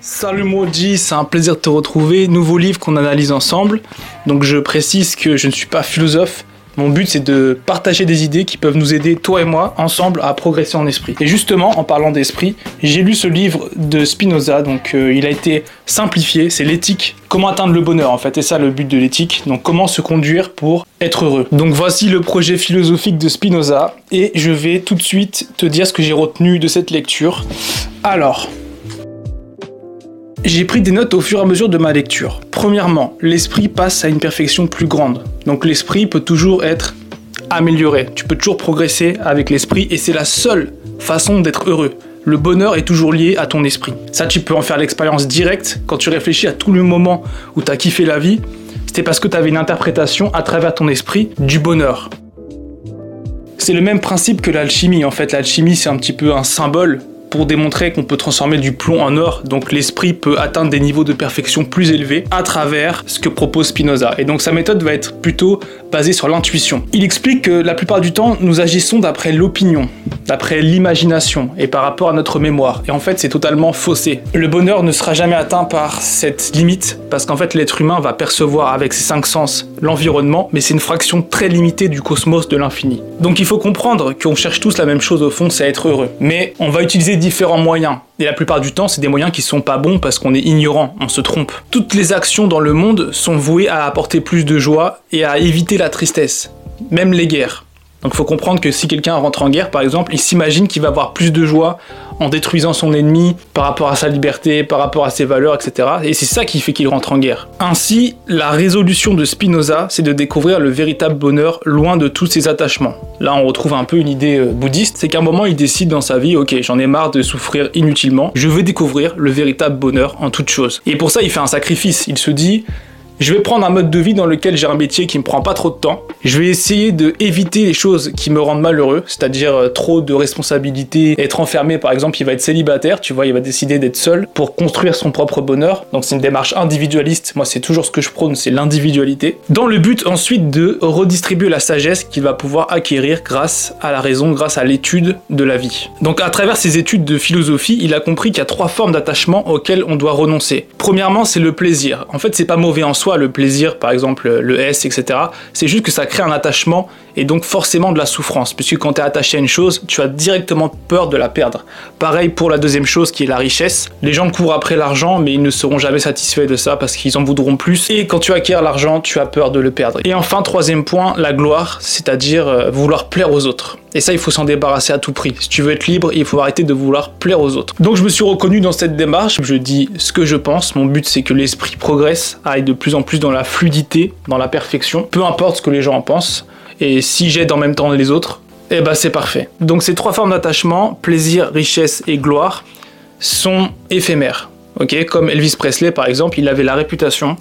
Salut Moji, c'est un plaisir de te retrouver. Nouveau livre qu'on analyse ensemble. Donc je précise que je ne suis pas philosophe. Mon but c'est de partager des idées qui peuvent nous aider, toi et moi, ensemble à progresser en esprit. Et justement, en parlant d'esprit, j'ai lu ce livre de Spinoza, donc euh, il a été simplifié, c'est l'éthique. Comment atteindre le bonheur en fait, et ça le but de l'éthique. Donc comment se conduire pour être heureux? Donc voici le projet philosophique de Spinoza, et je vais tout de suite te dire ce que j'ai retenu de cette lecture. Alors, j'ai pris des notes au fur et à mesure de ma lecture. Premièrement, l'esprit passe à une perfection plus grande. Donc l'esprit peut toujours être amélioré. Tu peux toujours progresser avec l'esprit et c'est la seule façon d'être heureux. Le bonheur est toujours lié à ton esprit. Ça, tu peux en faire l'expérience directe quand tu réfléchis à tout le moment où tu as kiffé la vie. C'était parce que tu avais une interprétation à travers ton esprit du bonheur. C'est le même principe que l'alchimie. En fait, l'alchimie, c'est un petit peu un symbole pour démontrer qu'on peut transformer du plomb en or, donc l'esprit peut atteindre des niveaux de perfection plus élevés à travers ce que propose Spinoza. Et donc sa méthode va être plutôt basée sur l'intuition. Il explique que la plupart du temps, nous agissons d'après l'opinion, d'après l'imagination et par rapport à notre mémoire. Et en fait, c'est totalement faussé. Le bonheur ne sera jamais atteint par cette limite, parce qu'en fait, l'être humain va percevoir avec ses cinq sens l'environnement, mais c'est une fraction très limitée du cosmos de l'infini. Donc il faut comprendre qu'on cherche tous la même chose au fond, c'est être heureux. Mais on va utiliser différents moyens. Et la plupart du temps, c'est des moyens qui sont pas bons parce qu'on est ignorant, on se trompe. Toutes les actions dans le monde sont vouées à apporter plus de joie et à éviter la tristesse. Même les guerres. Donc faut comprendre que si quelqu'un rentre en guerre, par exemple, il s'imagine qu'il va avoir plus de joie en détruisant son ennemi par rapport à sa liberté, par rapport à ses valeurs, etc. Et c'est ça qui fait qu'il rentre en guerre. Ainsi, la résolution de Spinoza, c'est de découvrir le véritable bonheur loin de tous ses attachements. Là, on retrouve un peu une idée euh, bouddhiste, c'est qu'à un moment, il décide dans sa vie, ok, j'en ai marre de souffrir inutilement, je veux découvrir le véritable bonheur en toute chose. Et pour ça, il fait un sacrifice. Il se dit, je vais prendre un mode de vie dans lequel j'ai un métier qui me prend pas trop de temps. Je vais essayer de éviter les choses qui me rendent malheureux, c'est-à-dire euh, trop de responsabilités, être enfermé par exemple, il va être célibataire, tu vois, il va décider d'être seul pour construire son propre bonheur. Donc c'est une démarche individualiste. Moi, c'est toujours ce que je prône, c'est l'individualité. Dans le but ensuite de redistribuer la sagesse qu'il va pouvoir acquérir grâce à la raison, grâce à l'étude de la vie. Donc à travers ses études de philosophie, il a compris qu'il y a trois formes d'attachement auxquelles on doit renoncer. Premièrement, c'est le plaisir. En fait, c'est pas mauvais en soi le plaisir, par exemple le S, etc. C'est juste que ça crée un attachement et donc forcément de la souffrance, puisque quand tu es attaché à une chose, tu as directement peur de la perdre. Pareil pour la deuxième chose qui est la richesse. Les gens courent après l'argent, mais ils ne seront jamais satisfaits de ça parce qu'ils en voudront plus. Et quand tu acquiers l'argent, tu as peur de le perdre. Et enfin, troisième point, la gloire, c'est-à-dire euh, vouloir plaire aux autres. Et ça, il faut s'en débarrasser à tout prix. Si tu veux être libre, il faut arrêter de vouloir plaire aux autres. Donc je me suis reconnu dans cette démarche. Je dis ce que je pense. Mon but, c'est que l'esprit progresse, aille de plus en plus dans la fluidité, dans la perfection. Peu importe ce que les gens en pensent. Et si j'aide en même temps les autres, eh ben c'est parfait. Donc ces trois formes d'attachement, plaisir, richesse et gloire, sont éphémères. Comme Elvis Presley par exemple, il avait la réputation,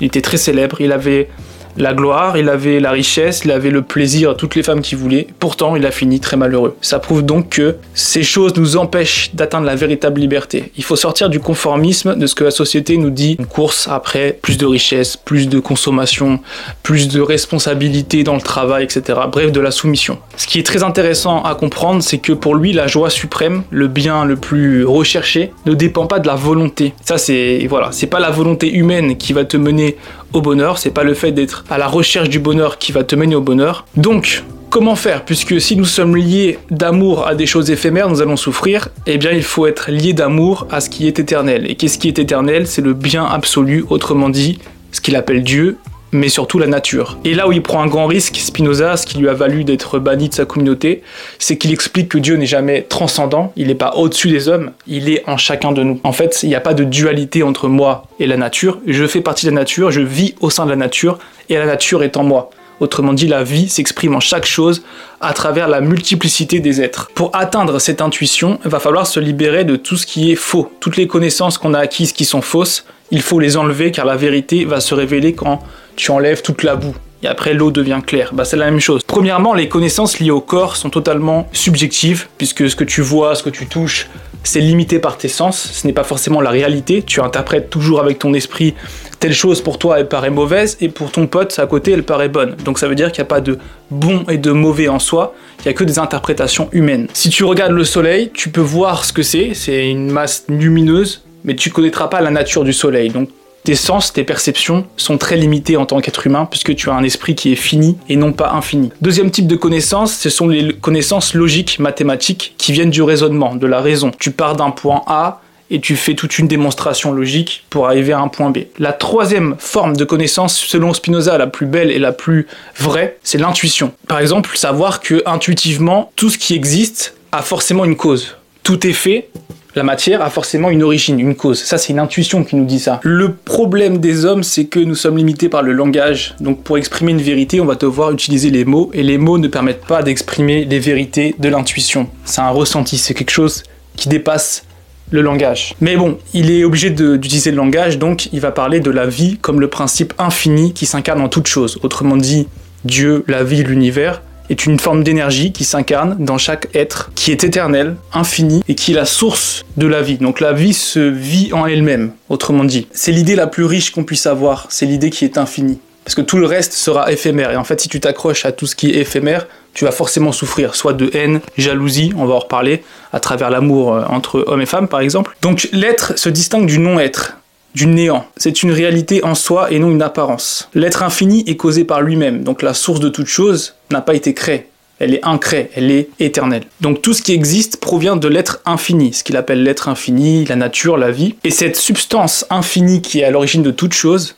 il était très célèbre, il avait la gloire, il avait la richesse, il avait le plaisir à toutes les femmes qu'il voulait. Pourtant, il a fini très malheureux. Ça prouve donc que ces choses nous empêchent d'atteindre la véritable liberté. Il faut sortir du conformisme de ce que la société nous dit. Une course après plus de richesse, plus de consommation, plus de responsabilité dans le travail, etc. Bref, de la soumission. Ce qui est très intéressant à comprendre, c'est que pour lui, la joie suprême, le bien le plus recherché, ne dépend pas de la volonté. Ça, c'est voilà, c'est pas la volonté humaine qui va te mener au bonheur, c'est pas le fait d'être à la recherche du bonheur qui va te mener au bonheur. Donc, comment faire? Puisque si nous sommes liés d'amour à des choses éphémères, nous allons souffrir. Eh bien, il faut être lié d'amour à ce qui est éternel. Et qu'est-ce qui est éternel? C'est le bien absolu, autrement dit, ce qu'il appelle Dieu, mais surtout la nature. Et là où il prend un grand risque, Spinoza, ce qui lui a valu d'être banni de sa communauté, c'est qu'il explique que Dieu n'est jamais transcendant, il n'est pas au-dessus des hommes, il est en chacun de nous. En fait, il n'y a pas de dualité entre moi et la nature, je fais partie de la nature, je vis au sein de la nature, et la nature est en moi. Autrement dit, la vie s'exprime en chaque chose à travers la multiplicité des êtres. Pour atteindre cette intuition, il va falloir se libérer de tout ce qui est faux. Toutes les connaissances qu'on a acquises qui sont fausses, il faut les enlever car la vérité va se révéler quand tu enlèves toute la boue. Et après, l'eau devient claire. Bah, c'est la même chose. Premièrement, les connaissances liées au corps sont totalement subjectives, puisque ce que tu vois, ce que tu touches, c'est limité par tes sens. Ce n'est pas forcément la réalité. Tu interprètes toujours avec ton esprit telle chose pour toi, elle paraît mauvaise, et pour ton pote à côté, elle paraît bonne. Donc ça veut dire qu'il n'y a pas de bon et de mauvais en soi. Il n'y a que des interprétations humaines. Si tu regardes le soleil, tu peux voir ce que c'est. C'est une masse lumineuse mais tu connaîtras pas la nature du soleil. Donc tes sens, tes perceptions sont très limitées en tant qu'être humain puisque tu as un esprit qui est fini et non pas infini. Deuxième type de connaissances, ce sont les connaissances logiques, mathématiques qui viennent du raisonnement, de la raison. Tu pars d'un point A et tu fais toute une démonstration logique pour arriver à un point B. La troisième forme de connaissance, selon Spinoza, la plus belle et la plus vraie, c'est l'intuition. Par exemple, savoir que intuitivement, tout ce qui existe a forcément une cause. Tout est fait la matière a forcément une origine, une cause. Ça, c'est une intuition qui nous dit ça. Le problème des hommes, c'est que nous sommes limités par le langage. Donc, pour exprimer une vérité, on va devoir utiliser les mots, et les mots ne permettent pas d'exprimer les vérités de l'intuition. C'est un ressenti, c'est quelque chose qui dépasse le langage. Mais bon, il est obligé d'utiliser le langage, donc il va parler de la vie comme le principe infini qui s'incarne en toute chose. Autrement dit, Dieu, la vie, l'univers est une forme d'énergie qui s'incarne dans chaque être, qui est éternel, infini, et qui est la source de la vie. Donc la vie se vit en elle-même, autrement dit. C'est l'idée la plus riche qu'on puisse avoir, c'est l'idée qui est infinie. Parce que tout le reste sera éphémère. Et en fait, si tu t'accroches à tout ce qui est éphémère, tu vas forcément souffrir, soit de haine, jalousie, on va en reparler, à travers l'amour euh, entre hommes et femmes par exemple. Donc l'être se distingue du non-être, du néant. C'est une réalité en soi et non une apparence. L'être infini est causé par lui-même, donc la source de toute chose n'a pas été créée. Elle est incrée, elle est éternelle. Donc tout ce qui existe provient de l'être infini, ce qu'il appelle l'être infini, la nature, la vie. Et cette substance infinie qui est à l'origine de toute chose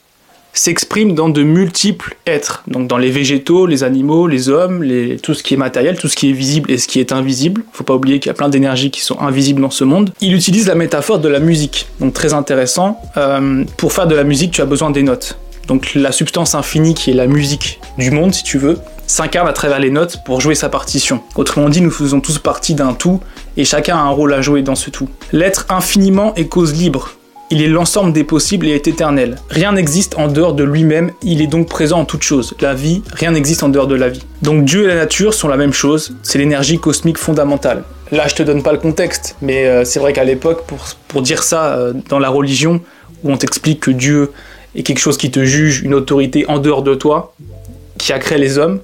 s'exprime dans de multiples êtres, donc dans les végétaux, les animaux, les hommes, tout ce qui est matériel, tout ce qui est visible et ce qui est invisible. Faut pas oublier qu'il y a plein d'énergies qui sont invisibles dans ce monde. Il utilise la métaphore de la musique, donc très intéressant. Euh, pour faire de la musique, tu as besoin des notes. Donc la substance infinie qui est la musique du monde, si tu veux, s'incarne à travers les notes pour jouer sa partition. Autrement dit, nous faisons tous partie d'un tout et chacun a un rôle à jouer dans ce tout. L'être infiniment est cause libre, il est l'ensemble des possibles et est éternel. Rien n'existe en dehors de lui-même, il est donc présent en toute chose. La vie, rien n'existe en dehors de la vie. Donc Dieu et la nature sont la même chose, c'est l'énergie cosmique fondamentale. Là, je te donne pas le contexte, mais euh, c'est vrai qu'à l'époque, pour, pour, dire ça euh, dans la religion, où on t'explique que Dieu est quelque chose qui te juge, une autorité en dehors de toi, qui a créé les hommes,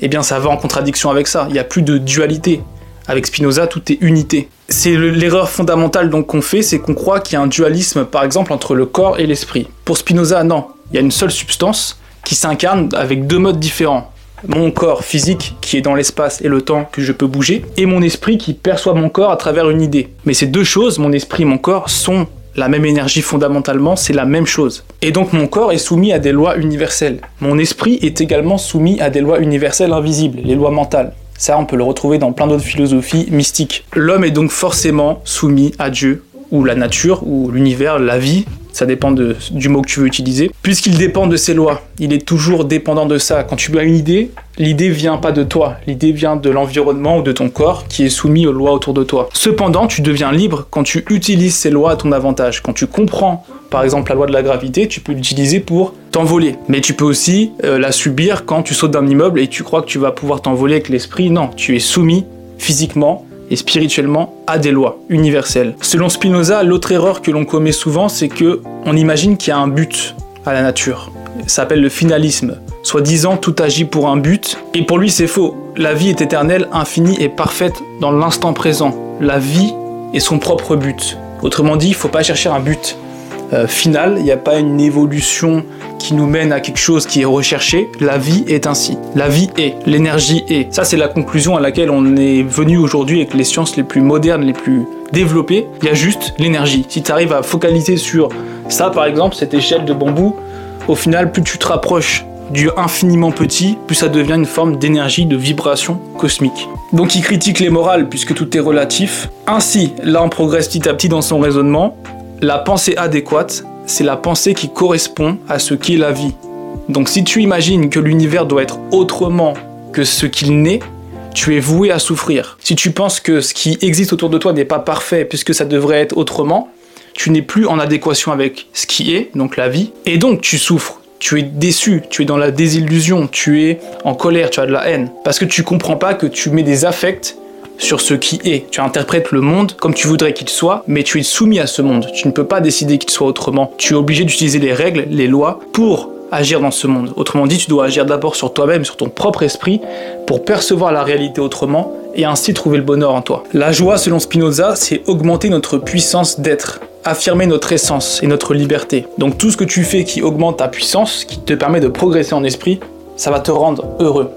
eh bien ça va en contradiction avec ça. Il n'y a plus de dualité. Avec Spinoza, tout est unité. C'est l'erreur fondamentale donc qu'on fait, c'est qu'on croit qu'il y a un dualisme, par exemple, entre le corps et l'esprit. Pour Spinoza, non. Il y a une seule substance qui s'incarne avec deux modes différents. Mon corps physique qui est dans l'espace et le temps que je peux bouger, et mon esprit qui perçoit mon corps à travers une idée. Mais ces deux choses, mon esprit et mon corps, sont la même énergie fondamentalement, c'est la même chose. Et donc mon corps est soumis à des lois universelles. Mon esprit est également soumis à des lois universelles invisibles, les lois mentales. Ça, on peut le retrouver dans plein d'autres philosophies mystiques. L'homme est donc forcément soumis à Dieu, ou la nature, ou l'univers, la vie, ça dépend du mot que tu veux utiliser, puisqu'il dépend de ses lois. Il est toujours dépendant de ça. Quand tu as une idée, l'idée vient pas de toi, l'idée vient de l'environnement ou de ton corps qui est soumis aux lois autour de toi. Cependant, tu deviens libre quand tu utilises ces lois à ton avantage. Quand tu comprends, par exemple, la loi de la gravité, tu peux l'utiliser pour t'envoler. Mais tu peux aussi euh, la subir quand tu sautes d'un immeuble et tu crois que tu vas pouvoir t'envoler avec l'esprit. Non, tu es soumis physiquement et spirituellement à des lois universelles. Selon Spinoza, l'autre erreur que l'on commet souvent, c'est que on imagine qu'il y a un but à la nature. Ça s'appelle le finalisme. Soit disant tout agit pour un but, et pour lui c'est faux. La vie est éternelle, infinie et parfaite dans l'instant présent. La vie est son propre but. Autrement dit, il ne faut pas chercher un but euh, final, il n'y a pas une évolution qui nous mène à quelque chose qui est recherché. La vie est ainsi. La vie est, l'énergie est. Ça, c'est la conclusion à laquelle on est venu aujourd'hui avec les sciences les plus modernes, les plus développées. Il y a juste l'énergie. Si tu arrives à focaliser sur ça, par exemple, cette échelle de bambou, au final, plus tu te rapproches du infiniment petit, plus ça devient une forme d'énergie, de vibration cosmique. Donc il critique les morales puisque tout est relatif. Ainsi, là on progresse petit à petit dans son raisonnement. La pensée adéquate, c'est la pensée qui correspond à ce qu'est la vie. Donc si tu imagines que l'univers doit être autrement que ce qu'il n'est, tu es voué à souffrir. Si tu penses que ce qui existe autour de toi n'est pas parfait puisque ça devrait être autrement, tu n'es plus en adéquation avec ce qui est, donc la vie, et donc tu souffres. Tu es déçu, tu es dans la désillusion, tu es en colère, tu as de la haine. Parce que tu comprends pas que tu mets des affects sur ce qui est. Tu interprètes le monde comme tu voudrais qu'il soit, mais tu es soumis à ce monde. Tu ne peux pas décider qu'il soit autrement. Tu es obligé d'utiliser les règles, les lois pour agir dans ce monde. Autrement dit, tu dois agir d'abord sur toi-même, sur ton propre esprit, pour percevoir la réalité autrement et ainsi trouver le bonheur en toi. La joie, selon Spinoza, c'est augmenter notre puissance d'être. affirmer notre essence et notre liberté. Donc tout ce que tu fais qui augmente ta puissance, qui te permet de progresser en esprit, ça va te rendre heureux.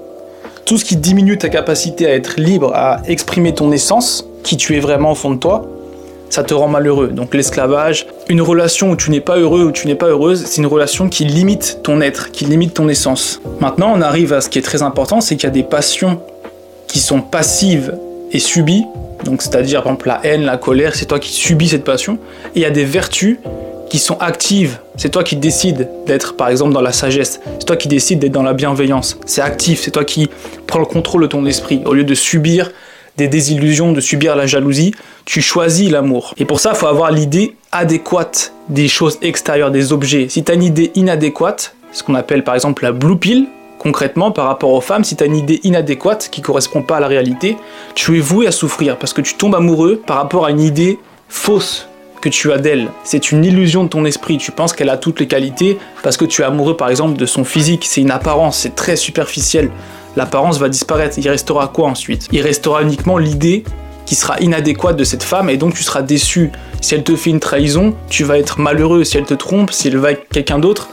Tout ce qui diminue ta capacité à être libre, à exprimer ton essence, qui tu es vraiment au fond de toi, ça te rend malheureux. Donc l'esclavage, une relation où tu n'es pas heureux ou tu n'es pas heureuse, c'est une relation qui limite ton être, qui limite ton essence. Maintenant, on arrive à ce qui est très important, c'est qu'il y a des passions qui sont passives et subies. Donc c'est-à-dire par exemple la haine, la colère, c'est toi qui subis cette passion. Et il y a des vertus qui sont actives. C'est toi qui décides d'être par exemple dans la sagesse. C'est toi qui décides d'être dans la bienveillance. C'est actif, c'est toi qui prends le contrôle de ton esprit. Au lieu de subir des désillusions, de subir la jalousie, tu choisis l'amour. Et pour ça, il faut avoir l'idée adéquate des choses extérieures, des objets. Si tu as une idée inadéquate, ce qu'on appelle par exemple la blue pill, concrètement par rapport aux femmes, si tu as une idée inadéquate qui correspond pas à la réalité, tu es voué à souffrir parce que tu tombes amoureux par rapport à une idée fausse que tu as d'elle. C'est une illusion de ton esprit. Tu penses qu'elle a toutes les qualités parce que tu es amoureux par exemple de son physique. C'est une apparence, c'est très superficiel l'apparence va disparaître. Il restera quoi ensuite? Il restera uniquement l'idée qui sera inadéquate de cette femme et donc tu seras déçu. Si elle te fait une trahison, tu vas être malheureux. Si elle te trompe, si elle va avec quelqu'un d'autre,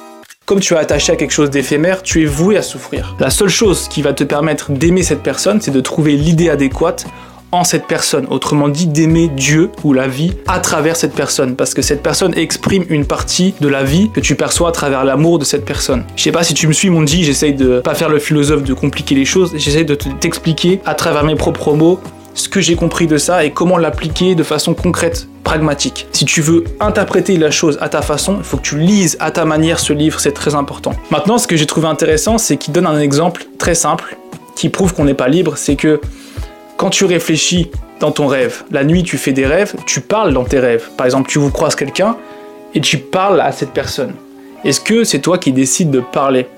comme tu es attaché à quelque chose d'éphémère, tu es voué à souffrir. La seule chose qui va te permettre d'aimer cette personne, c'est de trouver l'idée adéquate en cette personne. Autrement dit, d'aimer Dieu ou la vie à travers cette personne. Parce que cette personne exprime une partie de la vie que tu perçois à travers l'amour de cette personne. Je sais pas si tu me suis, mon dit, j'essaye de pas faire le philosophe, de compliquer les choses. J'essaye de t'expliquer à travers mes propres mots ce que j'ai compris de ça et comment l'appliquer de façon concrète, pragmatique. Si tu veux interpréter la chose à ta façon, il faut que tu lises à ta manière ce livre, c'est très important. Maintenant, ce que j'ai trouvé intéressant, c'est qu'il donne un exemple très simple qui prouve qu'on n'est pas libre, c'est que quand tu réfléchis dans ton rêve, la nuit tu fais des rêves, tu parles dans tes rêves. Par exemple, tu vous croises quelqu'un et tu parles à cette personne. Est-ce que c'est toi qui décides de parler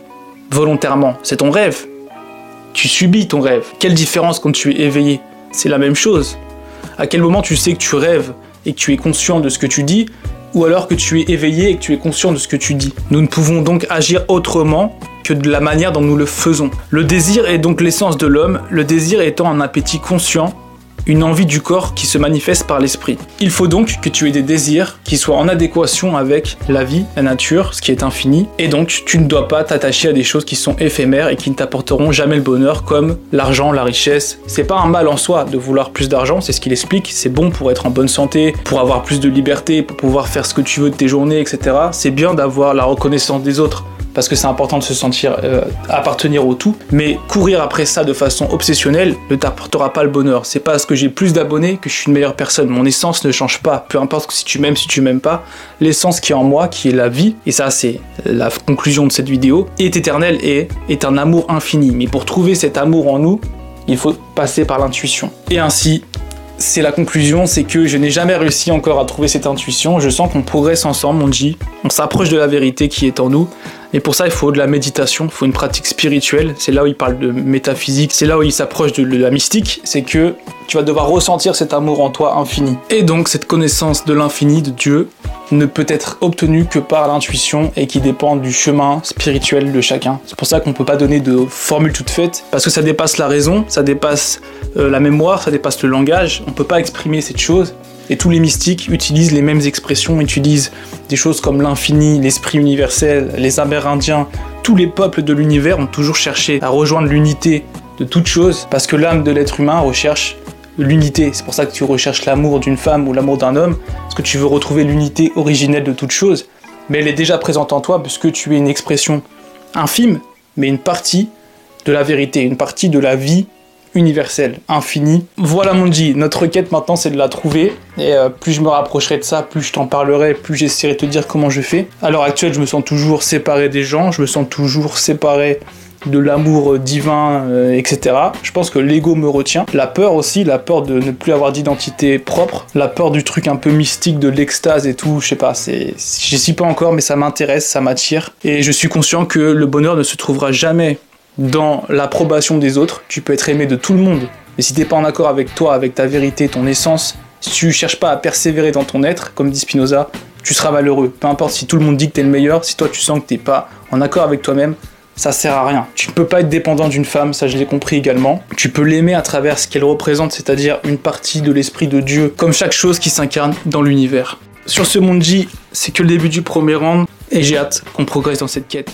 volontairement? C'est ton rêve. Tu subis ton rêve. Quelle différence quand tu es éveillé? C'est la même chose. À quel moment tu sais que tu rêves et que tu es conscient de ce que tu dis ou alors que tu es éveillé et que tu es conscient de ce que tu dis. Nous ne pouvons donc agir autrement que de la manière dont nous le faisons. Le désir est donc l'essence de l'homme, le désir étant un appétit conscient, une envie du corps qui se manifeste par l'esprit. Il faut donc que tu aies des désirs qui soient en adéquation avec la vie, la nature, ce qui est infini, et donc tu ne dois pas t'attacher à des choses qui sont éphémères et qui ne t'apporteront jamais le bonheur, comme l'argent, la richesse. C'est pas un mal en soi de vouloir plus d'argent, c'est ce qu'il explique, c'est bon pour être en bonne santé, pour avoir plus de liberté, pour pouvoir faire ce que tu veux de tes journées, etc. C'est bien d'avoir la reconnaissance des autres parce que c'est important de se sentir euh, appartenir au tout. Mais courir après ça de façon obsessionnelle ne t'apportera pas le bonheur. C'est pas parce que j'ai plus d'abonnés que je suis une meilleure personne. Mon essence ne change pas. Peu importe si tu m'aimes, si tu m'aimes pas, l'essence qui est en moi, qui est la vie, et ça c'est la conclusion de cette vidéo, est éternelle et est un amour infini. Mais pour trouver cet amour en nous, il faut passer par l'intuition. Et ainsi, c'est la conclusion, c'est que je n'ai jamais réussi encore à trouver cette intuition. Je sens qu'on progresse ensemble, on dit, on s'approche de la vérité qui est en nous. Et pour ça, il faut de la méditation, il faut une pratique spirituelle. C'est là où il parle de métaphysique, c'est là où il s'approche de la mystique. C'est que tu vas devoir ressentir cet amour en toi infini. Et donc, cette connaissance de l'infini, de Dieu, ne peut être obtenue que par l'intuition et qui dépend du chemin spirituel de chacun. C'est pour ça qu'on ne peut pas donner de formule toute faite, parce que ça dépasse la raison, ça dépasse euh, la mémoire, ça dépasse le langage. On ne peut pas exprimer cette chose. Et tous les mystiques utilisent les mêmes expressions, utilisent des choses comme l'infini, l'esprit universel, les Amérindiens. Tous les peuples de l'univers ont toujours cherché à rejoindre l'unité de toute chose, parce que l'âme de l'être humain recherche l'unité. C'est pour ça que tu recherches l'amour d'une femme ou l'amour d'un homme, parce que tu veux retrouver l'unité originelle de toute chose. Mais elle est déjà présente en toi, puisque tu es une expression infime, mais une partie de la vérité, une partie de la vie universel, infini. Voilà mon dit, notre quête maintenant c'est de la trouver, et euh, plus je me rapprocherai de ça, plus je t'en parlerai, plus j'essaierai de te dire comment je fais. À l'heure actuelle, je me sens toujours séparé des gens, je me sens toujours séparé de l'amour divin, euh, etc. Je pense que l'ego me retient. La peur aussi, la peur de ne plus avoir d'identité propre, la peur du truc un peu mystique, de l'extase et tout, je sais pas, c'est, j'y suis pas encore, mais ça m'intéresse, ça m'attire. Et je suis conscient que le bonheur ne se trouvera jamais dans l'approbation des autres, tu peux être aimé de tout le monde. Mais si t'es pas en accord avec toi, avec ta vérité, ton essence, si tu cherches pas à persévérer dans ton être, comme dit Spinoza, tu seras malheureux. Peu importe si tout le monde dit que t'es le meilleur, si toi tu sens que t'es pas en accord avec toi-même, ça sert à rien. Tu ne peux pas être dépendant d'une femme, ça je l'ai compris également. Tu peux l'aimer à travers ce qu'elle représente, c'est-à-dire une partie de l'esprit de Dieu, comme chaque chose qui s'incarne dans l'univers. Sur ce Monji, c'est que le début du premier round et j'ai hâte qu'on progresse dans cette quête.